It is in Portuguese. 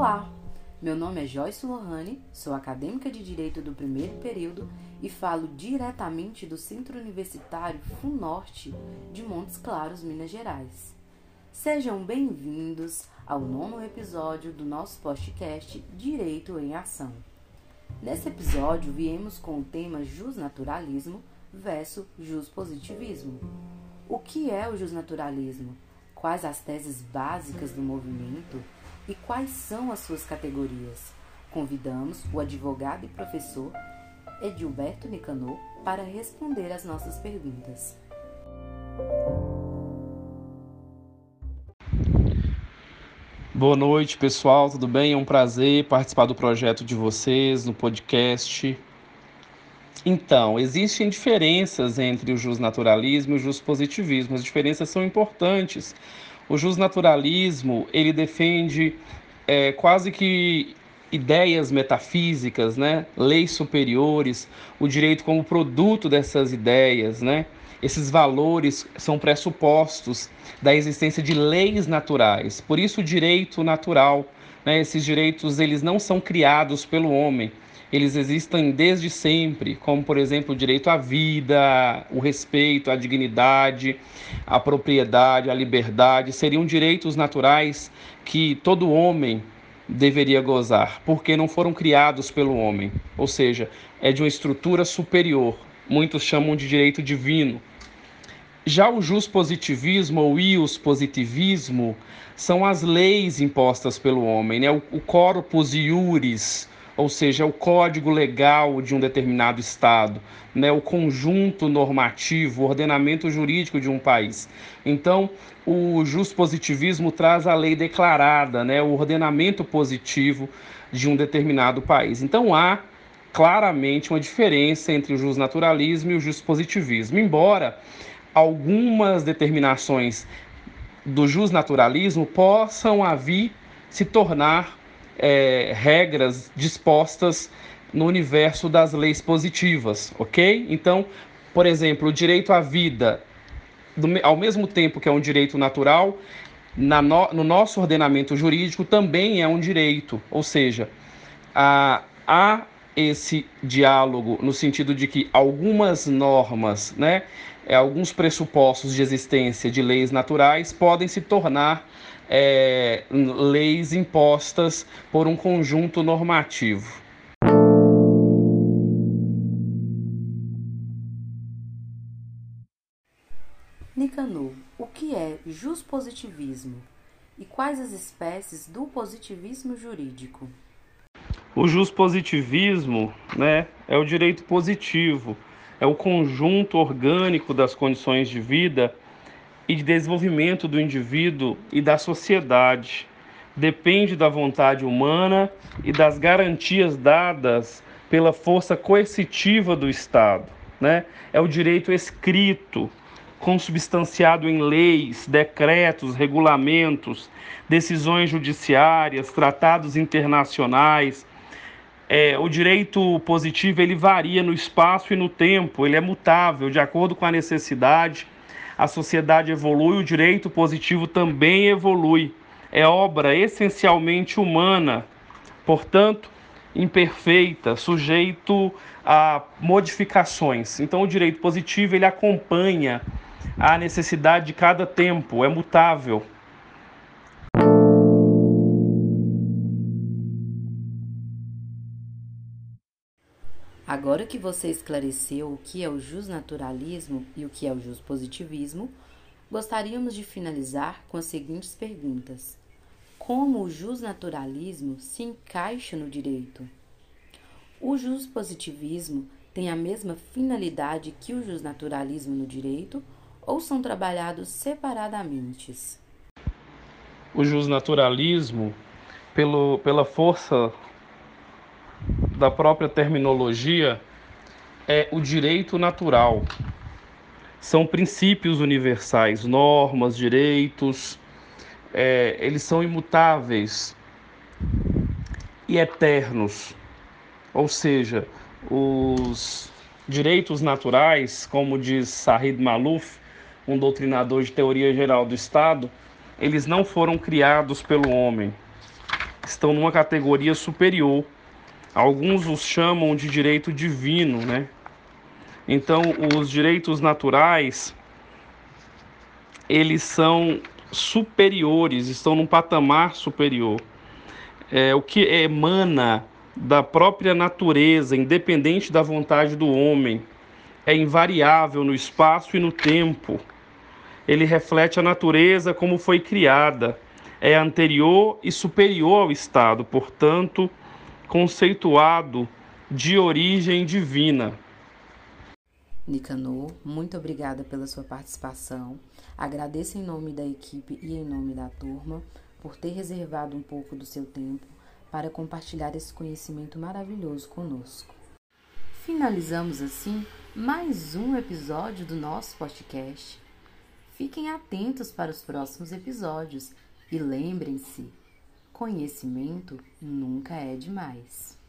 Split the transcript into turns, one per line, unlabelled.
Olá, meu nome é Joyce Lohane, sou acadêmica de Direito do primeiro período e falo diretamente do Centro Universitário FUNORTE de Montes Claros, Minas Gerais. Sejam bem-vindos ao nono episódio do nosso podcast Direito em Ação. Nesse episódio, viemos com o tema Justnaturalismo versus Justpositivismo. O que é o Justnaturalismo? Quais as teses básicas do movimento? E quais são as suas categorias. Convidamos o advogado e professor Edilberto Nicanor para responder às nossas perguntas.
Boa noite, pessoal, tudo bem? É um prazer participar do projeto de vocês no podcast. Então, existem diferenças entre o justnaturalismo e o justpositivismo. As diferenças são importantes o justnaturalismo, ele defende é, quase que ideias metafísicas, né? leis superiores, o direito como produto dessas ideias, né? Esses valores são pressupostos da existência de leis naturais. Por isso o direito natural, né? Esses direitos eles não são criados pelo homem, eles existem desde sempre, como por exemplo o direito à vida, o respeito, a dignidade, a propriedade, a liberdade, seriam direitos naturais que todo homem deveria gozar, porque não foram criados pelo homem, ou seja, é de uma estrutura superior. Muitos chamam de direito divino. Já o positivismo ou ius positivismo são as leis impostas pelo homem, né? o corpus iuris, ou seja, o código legal de um determinado estado, né, o conjunto normativo, o ordenamento jurídico de um país. Então, o positivismo traz a lei declarada, né, o ordenamento positivo de um determinado país. Então, há claramente uma diferença entre o naturalismo e o positivismo, embora algumas determinações do naturalismo possam vir se tornar é, regras dispostas no universo das leis positivas, ok? Então, por exemplo, o direito à vida, do, ao mesmo tempo que é um direito natural, na no, no, nosso ordenamento jurídico também é um direito, ou seja, há, há esse diálogo no sentido de que algumas normas, né, é, alguns pressupostos de existência de leis naturais podem se tornar é, leis impostas por um conjunto normativo.
Nicanor, o que é juspositivismo e quais as espécies do positivismo jurídico?
O juspositivismo né, é o direito positivo, é o conjunto orgânico das condições de vida e de desenvolvimento do indivíduo e da sociedade. Depende da vontade humana e das garantias dadas pela força coercitiva do Estado. Né? É o direito escrito, consubstanciado em leis, decretos, regulamentos, decisões judiciárias, tratados internacionais. É, o direito positivo ele varia no espaço e no tempo, ele é mutável de acordo com a necessidade a sociedade evolui, o direito positivo também evolui. É obra essencialmente humana, portanto, imperfeita, sujeito a modificações. Então, o direito positivo ele acompanha a necessidade de cada tempo, é mutável.
Agora que você esclareceu o que é o justnaturalismo e o que é o justpositivismo, gostaríamos de finalizar com as seguintes perguntas: Como o justnaturalismo se encaixa no direito? O justpositivismo tem a mesma finalidade que o justnaturalismo no direito ou são trabalhados separadamente?
O justnaturalismo, pelo, pela força da própria terminologia é o direito natural. São princípios universais, normas, direitos, é, eles são imutáveis e eternos. Ou seja, os direitos naturais, como diz Sahid Malouf, um doutrinador de teoria geral do Estado, eles não foram criados pelo homem, estão numa categoria superior. Alguns os chamam de direito divino, né? Então, os direitos naturais eles são superiores, estão num patamar superior. É, o que emana da própria natureza, independente da vontade do homem, é invariável no espaço e no tempo. Ele reflete a natureza como foi criada, é anterior e superior ao Estado, portanto, conceituado de origem divina.
Nicanor, muito obrigada pela sua participação. Agradeço em nome da equipe e em nome da turma por ter reservado um pouco do seu tempo para compartilhar esse conhecimento maravilhoso conosco. Finalizamos assim mais um episódio do nosso podcast. Fiquem atentos para os próximos episódios e lembrem-se: conhecimento nunca é demais.